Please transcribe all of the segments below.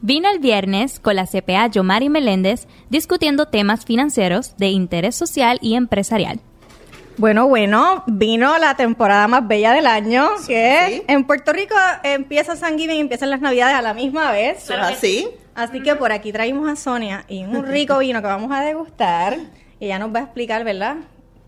Vino el viernes con la CPA Yomari Meléndez discutiendo temas financieros de interés social y empresarial. Bueno, bueno, vino la temporada más bella del año, que en Puerto Rico empieza San Giving y empiezan las Navidades a la misma vez. así? Así que por aquí traímos a Sonia y un rico vino que vamos a degustar. Y ella nos va a explicar, ¿verdad?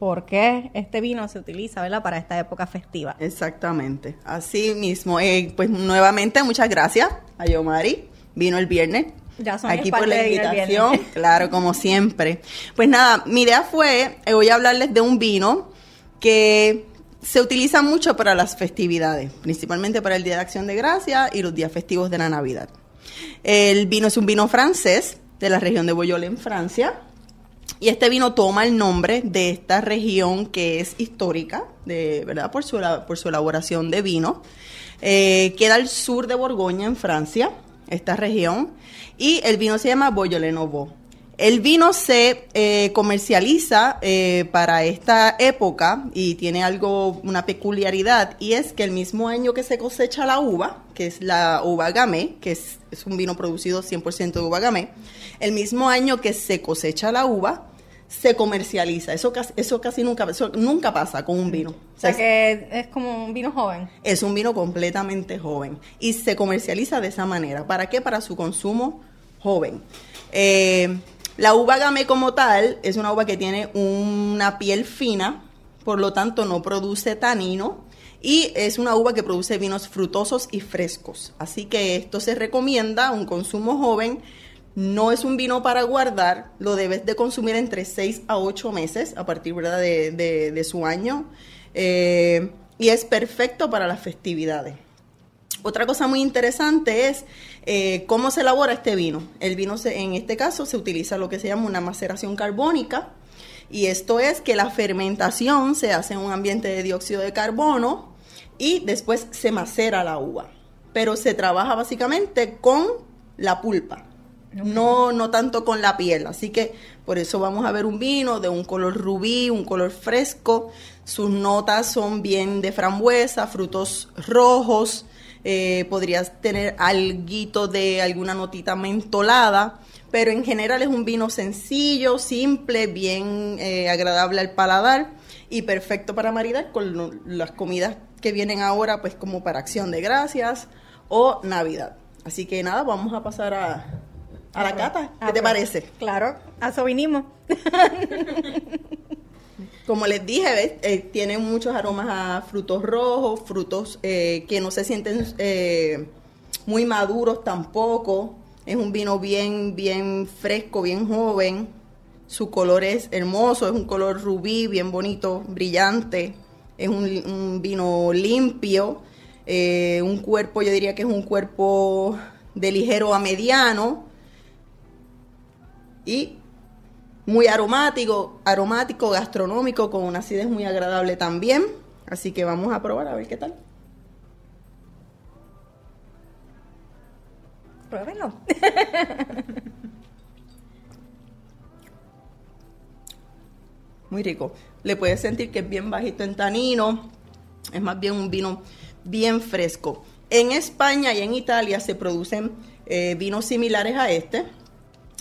por qué este vino se utiliza, ¿verdad? Para esta época festiva. Exactamente. Así mismo. Eh, pues nuevamente, muchas gracias a Yomari. Vino el viernes. Ya son Aquí por la invitación, claro, como siempre. Pues nada, mi idea fue, eh, voy a hablarles de un vino que se utiliza mucho para las festividades, principalmente para el Día de Acción de Gracia y los días festivos de la Navidad. El vino es un vino francés de la región de Boyol en Francia. Y este vino toma el nombre de esta región que es histórica, de, ¿verdad? Por su, por su elaboración de vino. Eh, queda al sur de Borgoña, en Francia, esta región. Y el vino se llama Nouveau. El vino se eh, comercializa eh, para esta época y tiene algo, una peculiaridad, y es que el mismo año que se cosecha la uva, que es la uva gamay, que es, un vino producido 100% de uva gamay, el mismo año que se cosecha la uva, se comercializa. Eso casi, eso casi nunca, nunca pasa con un vino. O sea, que es como un vino joven. Es un vino completamente joven y se comercializa de esa manera. ¿Para qué? Para su consumo joven. Eh, la uva gamay como tal es una uva que tiene una piel fina, por lo tanto no produce tanino y es una uva que produce vinos frutosos y frescos. Así que esto se recomienda un consumo joven. No es un vino para guardar, lo debes de consumir entre 6 a 8 meses a partir De, su año eh, y es perfecto para las festividades. Otra cosa muy interesante es eh, ¿Cómo se elabora este vino? El vino, en este caso, se utiliza lo que se llama una maceración carbónica. Y esto es que la fermentación se hace en un ambiente de dióxido de carbono y después se macera la uva. Pero se trabaja básicamente con la pulpa, no, no tanto con la piel. Así que por eso vamos a ver un vino de un color rubí, un color fresco. Sus notas son bien de frambuesa, frutos rojos, eh, podrías tener algo de alguna notita mentolada, pero en general es un vino sencillo, simple, bien eh, agradable al paladar y perfecto para maridar con las comidas que vienen ahora, pues como para acción de gracias o Navidad. Así que nada, vamos a pasar a, a la cata. ¿Qué te parece? Claro, a eso vinimos. Como les dije, eh, tiene muchos aromas a frutos rojos, frutos eh, que no se sienten eh, muy maduros tampoco. Es un vino bien, bien fresco, bien joven. Su color es hermoso, es un color rubí, bien bonito, brillante. Es un, vino limpio. un cuerpo, yo diría que es un cuerpo de ligero a mediano. Y muy aromático, aromático, gastronómico, con una acidez muy agradable también. Así que vamos a probar a ver qué tal. Pruébenlo. muy rico. Le puedes sentir que es bien bajito en tanino. Es más bien un vino bien fresco. En España y en Italia se producen eh, vinos similares a este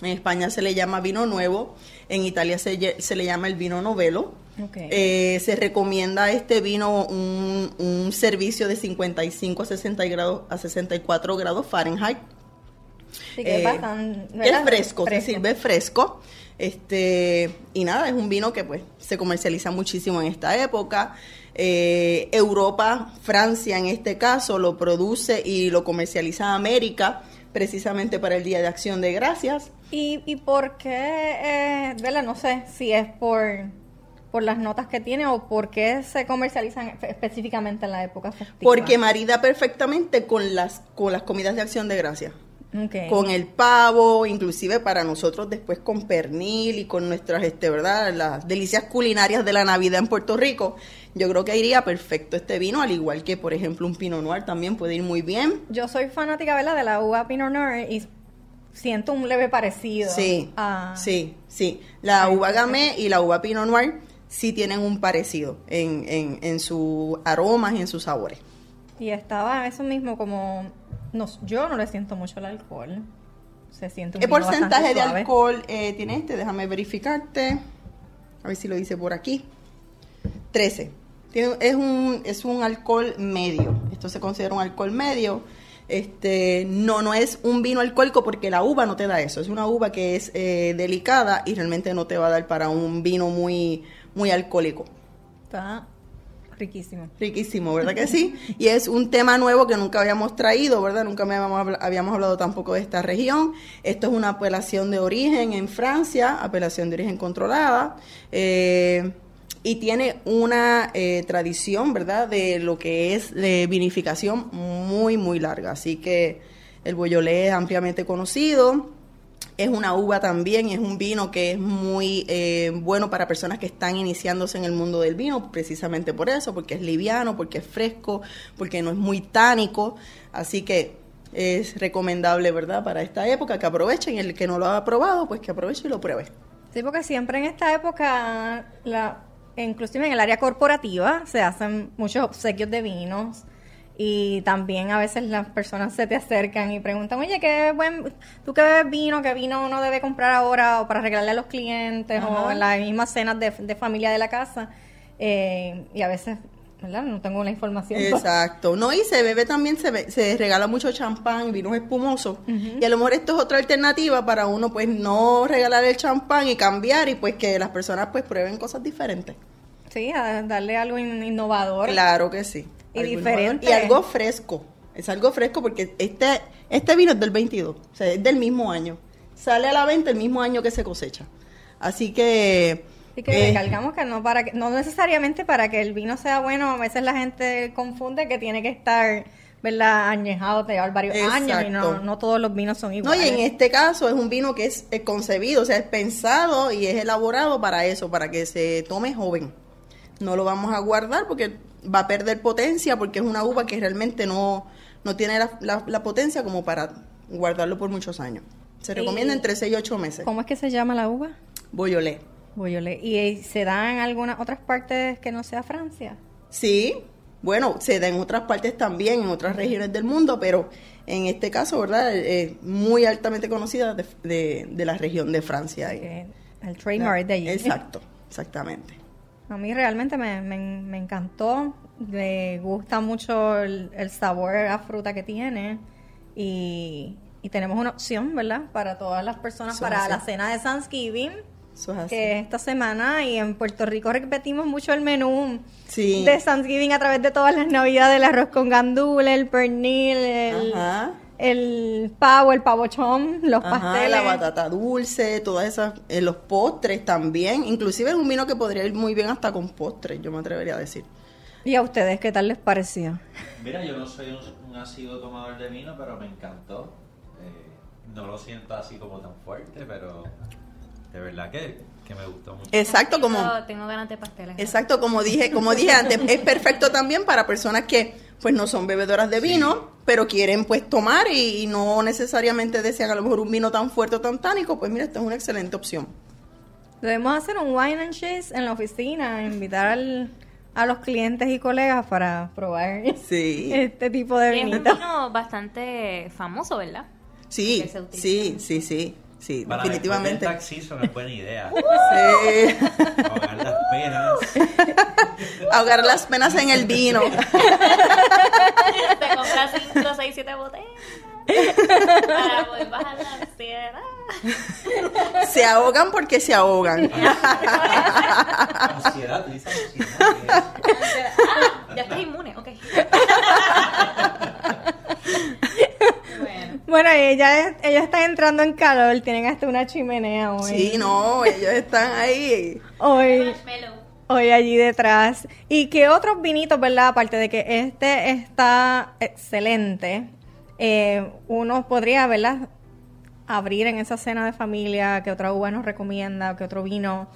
en España se le llama vino nuevo, en Italia se, le llama el vino novelo. Eh, se recomienda este vino un, servicio de 55 a, 60 grados, a 64 grados Fahrenheit. Sí, que es, eh, fresco, se sirve fresco. Este, y nada, es un vino que pues se comercializa muchísimo en esta época. Eh, Europa, Francia en este caso, lo produce y lo comercializa América precisamente para el Día de Acción de Gracias. ¿Y, y por qué, eh, No sé si es por, por las notas que tiene o por qué se comercializan específicamente en la época festiva. Porque marida perfectamente con las, con las comidas de Acción de Gracias. Con el pavo, inclusive para nosotros después con pernil y con nuestras, este, ¿verdad? Las delicias culinarias de la Navidad en Puerto Rico. Yo creo que iría perfecto este vino, al igual que, por ejemplo, un Pinot Noir también puede ir muy bien. Yo soy fanática, ¿verdad? De la uva Pinot Noir y siento un leve parecido. Sí, sí, sí. La uva Gamay y la uva Pinot Noir sí tienen un parecido en, en, en sus aromas y en sus sabores. Y estaba eso mismo como no, yo no le siento mucho el alcohol. Se siente un ¿Qué porcentaje de alcohol eh, tiene este? Déjame verificarte. A ver si lo dice por aquí. 13. Tiene- es, un, es un alcohol medio. Esto se considera un alcohol medio. Este, no, no es un vino alcohólico porque la uva no te da eso. Es una uva que es eh, delicada y realmente no te va a dar para un vino muy, muy alcohólico. Está riquísimo. Riquísimo, ¿verdad que sí? Y es un tema nuevo que nunca habíamos traído, ¿verdad? Nunca me habíamos, habla- habíamos hablado tampoco de esta región. Esto es una apelación de origen en Francia, apelación de origen controlada. eh, y tiene una eh, tradición, ¿verdad? De lo que es de vinificación muy, muy larga. Así que el Boyolé es ampliamente conocido. Es una uva también, es un vino que es muy eh, bueno para personas que están iniciándose en el mundo del vino, precisamente por eso, porque es liviano, porque es fresco, porque no es muy tánico. Así que es recomendable, ¿verdad? Para esta época que aprovechen. El que no lo ha probado, pues que aproveche y lo pruebe. Sí, porque siempre en esta época, la, inclusive en el área corporativa, se hacen muchos obsequios de vinos y también a veces las personas se te acercan y preguntan, oye, ¿qué buen, tú qué bebes vino? ¿Qué vino uno debe comprar ahora o para regalarle a los clientes o en las mismas cenas de, de familia de la casa? Eh, y a veces, ¿verdad? No tengo la información. Exacto. No, y se bebe también, se, be- se regala mucho champán, vinos espumosos. Y a lo mejor esto es otra alternativa para uno, pues, no regalar el champán y cambiar y pues que las personas pues prueben cosas diferentes. Sí, a darle algo in- innovador. Claro que sí. Y Algo diferente. innovador. Y algo fresco. Es algo fresco porque este, este vino es del 22, o sea, es del mismo año. Sale a la venta el mismo año que se cosecha. Así que... Así que eh, recalcamos que no para que, no necesariamente para que el vino sea bueno, a veces la gente confunde que tiene que estar, ¿verdad? añejado, te llevar varios años y no, no todos los vinos son No, iguales. y en este caso es un vino que es concebido, o sea, es pensado y es elaborado para eso, para que se tome joven. No lo vamos a guardar porque va a perder potencia, porque es una uva que realmente no, no tiene la, la- la potencia como para guardarlo por muchos años. Se recomienda entre 6 y 8 meses. ¿Cómo es que se llama la uva? Boyolé. Boyolé. ¿Y eh, se da en algunas otras partes que no sea Francia? Sí, bueno, se da en otras partes también, en otras regiones del mundo, pero en este caso, ¿verdad? Es muy altamente conocida de, de- de la región de Francia. Que el trademark de allí. Exacto, exactamente. A mí realmente me, me, me encantó, me gusta mucho el, el sabor a fruta que tiene y, y tenemos una opción, ¿verdad? Para todas las personas, Eso para la cena de Thanksgiving, Eso es así. que es esta semana y en Puerto Rico repetimos mucho el menú Sí. de Thanksgiving a través de todas las navidades, el arroz con gandules, el pernil, el, Ajá. El pavo, el pavochón, los Ajá, pasteles. la batata dulce, todas esas, eh, los postres también. Inclusive es un vino que podría ir muy bien hasta con postres, yo me atrevería a decir. ¿Y a ustedes qué tal les pareció? Mira, yo no soy un, un asiduo tomador de vino, pero me encantó. Eh, no lo siento así como tan fuerte, pero de verdad que, que me gustó mucho. Exacto, como... Tengo, ganas de pasteles. Exacto, como dije, como dije antes, es perfecto también para personas que pues no son bebedoras de vino, pero quieren pues tomar y, y no necesariamente desean a lo mejor un vino tan fuerte o tan tánico, pues mira, esta es una excelente opción. Debemos hacer un wine and cheese en la oficina, invitar al- a los clientes y colegas para probar Sí. este tipo de Y es un vino bastante famoso, ¿verdad? Sí, sí, sí, sí, sí, Para definitivamente. después del tax season es buena idea. Sí. Ahogar las penas. Ahogar las penas en el vino. Te compras 5, 6, 7 botellas para poder bajar la ansiedad. Se ahogan porque se ahogan. Ansiedad, tú dices ansiedad. ¿qué es? Ah, ya estás inmune, ok. Bueno. Bueno, ella, ellos están entrando en calor, tienen hasta una chimenea hoy. Sí, no, ellos están ahí. Hoy, hoy allí detrás. ¿Y qué otros vinitos, verdad? Aparte de que este está excelente, eh, uno podría, ¿verdad? Abrir en esa cena de familia, que otra uva nos recomienda, que otro vino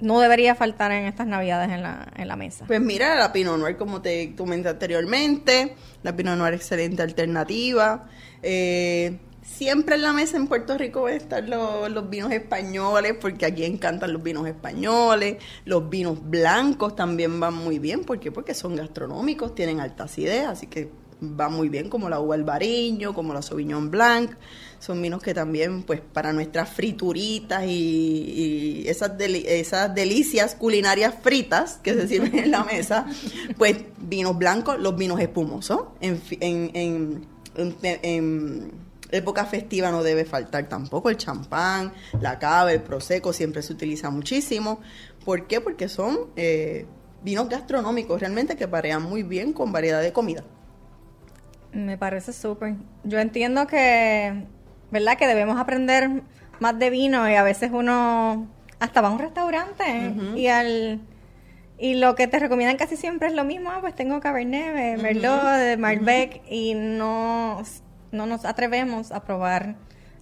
no debería faltar en estas navidades en la, en la mesa. Pues mira, la Pinot Noir, como te comenté anteriormente, la Pinot Noir excelente alternativa. Eh, siempre en la mesa en Puerto Rico van a estar los, los vinos españoles, porque aquí encantan los vinos españoles. Los vinos blancos también van muy bien, ¿por qué? Porque son gastronómicos, tienen alta acidez, así que van muy bien, como la uva albariño, como la Sauvignon Blanc. Son vinos que también, pues, para nuestras frituritas y, esas, esas delicias culinarias fritas que se sirven en la mesa, pues, vinos blancos, los vinos espumosos. En, en- en época festiva no debe faltar tampoco el champán, la cava, el prosecco, siempre se utiliza muchísimo. ¿Por qué? Porque son eh, vinos gastronómicos realmente que parean muy bien con variedad de comida. Me parece súper. Yo entiendo que, ¿verdad? Que debemos aprender más de vino y a veces uno hasta va a un restaurante y al y lo que te recomiendan casi siempre es lo mismo. Ah, pues tengo Cabernet, eh, Merlot, de Malbec y no, no nos atrevemos a probar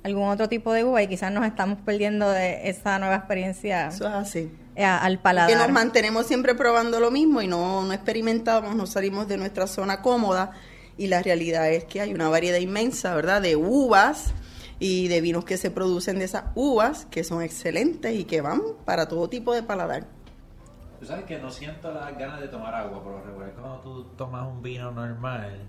algún otro tipo de uva y quizás nos estamos perdiendo de esa nueva experiencia Eso es así. eh, al paladar. Que nos mantenemos siempre probando lo mismo y no, no experimentamos, no salimos de nuestra zona cómoda. Y la realidad es que hay una variedad inmensa, ¿verdad? De uvas y de vinos que se producen de esas uvas que son excelentes y que van para todo tipo de paladar. Tú sabes que no siento las ganas de tomar agua, por lo regular cuando tú tomas un vino normal,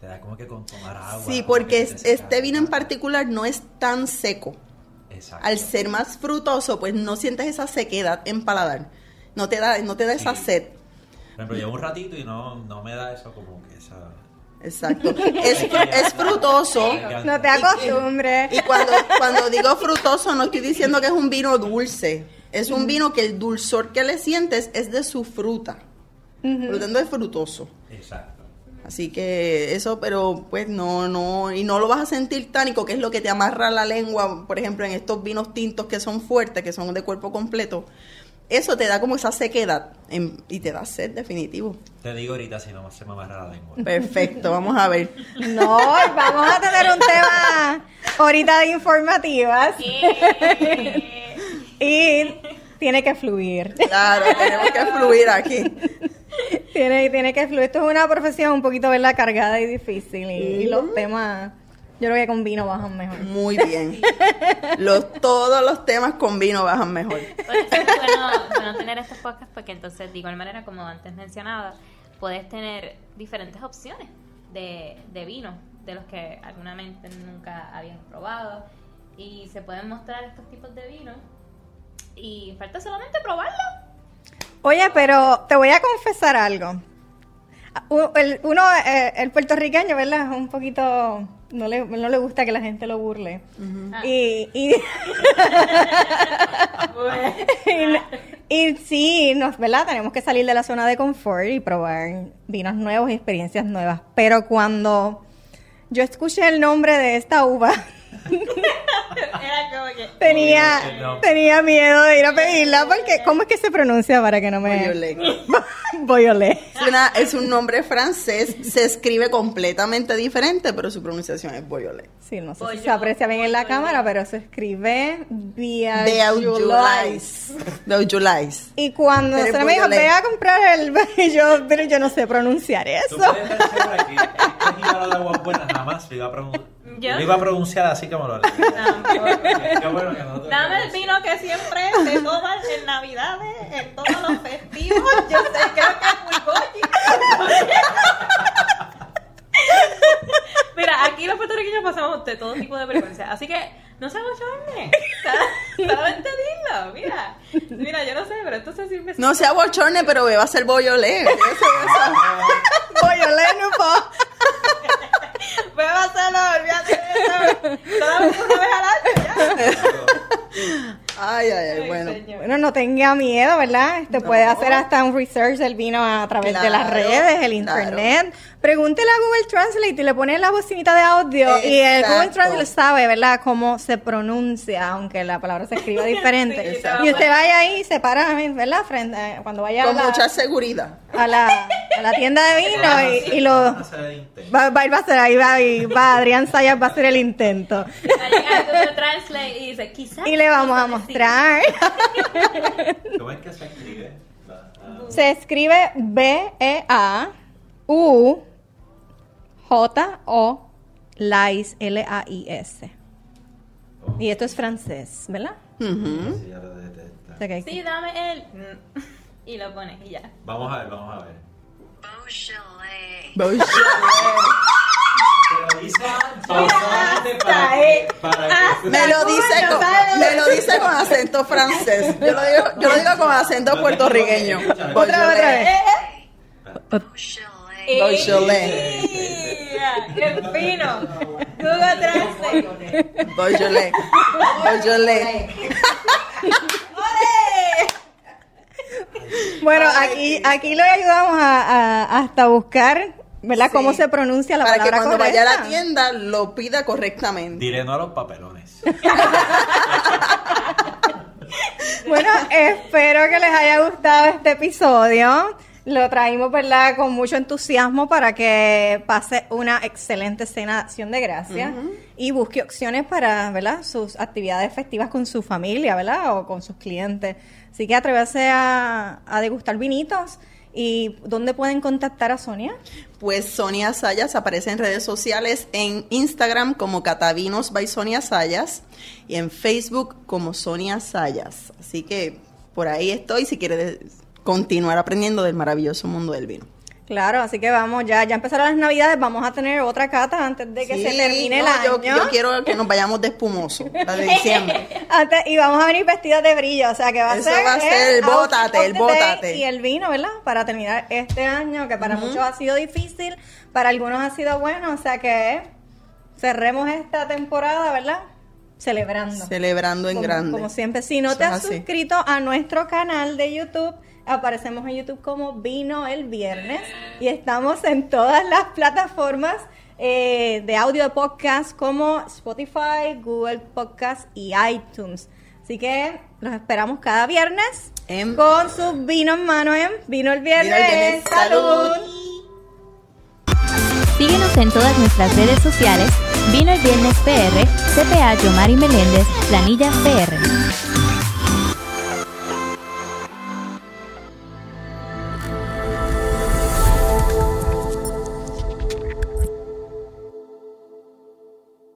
te da como que con tomar agua. Sí, porque que es- te este vino en particular no es tan seco. Exacto. Al ser más frutoso, pues no sientes esa sequedad en paladar. No te da, no te da esa sed. Por ejemplo, llevo un ratito y no, no me da eso como que esa... Exacto. Es, fru- es frutoso. No te acostumbres. Y cuando, cuando digo frutoso, no estoy diciendo que es un vino dulce. Es un vino que el dulzor que le sientes es de su fruta. Por lo tanto, es frutoso. Exacto. Así que eso, pero pues no, no, y no lo vas a sentir tánico, que es lo que te amarra la lengua, por ejemplo, en estos vinos tintos que son fuertes, que son de cuerpo completo. Eso te da como esa sequedad en- y te da sed, definitivo. Te digo ahorita si no se me amarra la lengua. Perfecto, vamos a ver. No, vamos a tener un tema ahorita de informativas y tiene que fluir. Claro, tenemos que fluir aquí. Tiene, tiene que fluir. Esto es una profesión un poquito ¿verdad? cargada y difícil y, y los temas, yo creo que con vino bajan mejor. Muy bien. Los, todos los temas con vino bajan mejor. Por eso es bueno, bueno tener estos podcasts porque entonces de igual manera como antes mencionaba, puedes tener diferentes opciones de, de vino de los que alguna mente nunca habían probado y se pueden mostrar estos tipos de vino y falta solamente probarlo. Oye, pero te voy a confesar algo. U- el- Uno, eh, el puertorriqueño, ¿verdad? Es un poquito... No le, no le gusta que la gente lo burle. Y... y y, y sí, nos, ¿verdad? Tenemos que salir de la zona de confort y probar vinos nuevos y experiencias nuevas. Pero cuando yo escuché el nombre de esta uva, Era como que tenía, tenía miedo de ir a pedirla porque ¿cómo es que se pronuncia para que no me Beaujolais. Es, una- es un nombre francés, se escribe completamente diferente, pero su pronunciación es Beaujolais. Sí, no sé si se aprecia bien en la cámara, pero se escribe Beaujolais. Beaujolais. Y cuando Pero se es me dijo, ve a comprar el... y yo, pero yo no sé pronunciar Tú eso. puedes estar segura que de aguas buenas jamás lo iba a, pronun- ¿Yo? lo iba a pronunciar así como lo. Qué bueno que nosotros- Dame el vino que siempre se toma en Navidades, en todos los festivos. Yo sé, creo que es muy goyi. Mira, aquí los puertorriqueños pasamos de todo tipo de vergüenza, así que no se abochorne. Solamente dilo, mira. Mira, yo no sé, pero esto se sirve No sea bochorne, pero beba a ser. Eso, eso. Beaujolais, no puedo. Voy a hacerlo, olvídate de eso. Solamente una vez al año, ya. Ay, ay, ay, bueno. señor. Bueno, no tenga miedo, ¿verdad? Te No. puede hacer hasta un research del vino a través de las Claro, redes, el claro. Pregúntele a Google Translate y le pone la bocinita de audio y el Google. Translate sabe, ¿verdad? Cómo se pronuncia, aunque la palabra se escriba diferente. Y usted vaya ahí y se para, ¿verdad? Frente, eh, cuando vaya a Con la, mucha seguridad. a, la, a la tienda de vino y, y lo... A. Va, va, va a hacer ahí, va, y va, Adrián Sayas va a hacer el intento. Va a llegar Google Translate y dice, quizás. Y le vamos a mostrar. ¿Cómo es que se escribe? Se escribe B-E-A-U J-O Lais L-A-I-S. oh, Y esto es francés, ¿verdad? Sí, ya lo dame el. Y lo pones y ya. Vamos a ver, vamos a ver. Beaujolais. Pero dice pausadamente para que, para que Me lo dice con, me lo dice con acento francés. Yo lo digo, yo lo digo con acento puertorriqueño. Otra vez, otra vez. ¡Qué fino! Google Translate. Beaujolais. Beaujolais. Bueno, aquí, aquí le ayudamos a, a- hasta buscar, ¿verdad? Sí. Cómo se pronuncia la Para que cuando vaya a la tienda lo pida correctamente. diré no a los papelones. Bueno, espero que les haya gustado este episodio. Lo traímos, ¿verdad? Con mucho entusiasmo para que pase una excelente cena de acción de gracias y busque opciones para, ¿verdad? Sus actividades festivas con su familia, ¿verdad? O con sus clientes. Así que atrévase a, a degustar vinitos. ¿Y dónde pueden contactar a Sonia? Pues Sonia Sayas aparece en redes sociales en Instagram como Catavinos by Sonia Sayas y en Facebook como Sonia Sayas. Así que por ahí estoy si quieres continuar aprendiendo del maravilloso mundo del vino. Claro, así que vamos, ya, ya empezaron las navidades, vamos a tener otra cata antes de que Sí, se termine el año. Yo, quiero que nos vayamos de espumoso, la de diciembre. Antes- y vamos a venir vestidas de brillo, o sea que va a Eso ser, va a ser el bótate, el bótate. Y el vino, ¿verdad? Para terminar este año, que para muchos ha sido difícil, para algunos ha sido bueno, o sea que cerremos esta temporada, ¿verdad? Celebrando. Celebrando en como, grande. como siempre, si no Eso te has así. suscrito a nuestro canal de YouTube, aparecemos en YouTube como Vino el Viernes y estamos en todas las plataformas eh, de audio de podcast como Spotify, Google Podcast y iTunes. Así que los esperamos cada viernes En- con sus vinos en mano en Vino el Viernes. Vino el Viernes. ¡Salud! Síguenos en todas nuestras redes sociales. Vino el Viernes PR, CPA Yomari Meléndez, Planilla PR.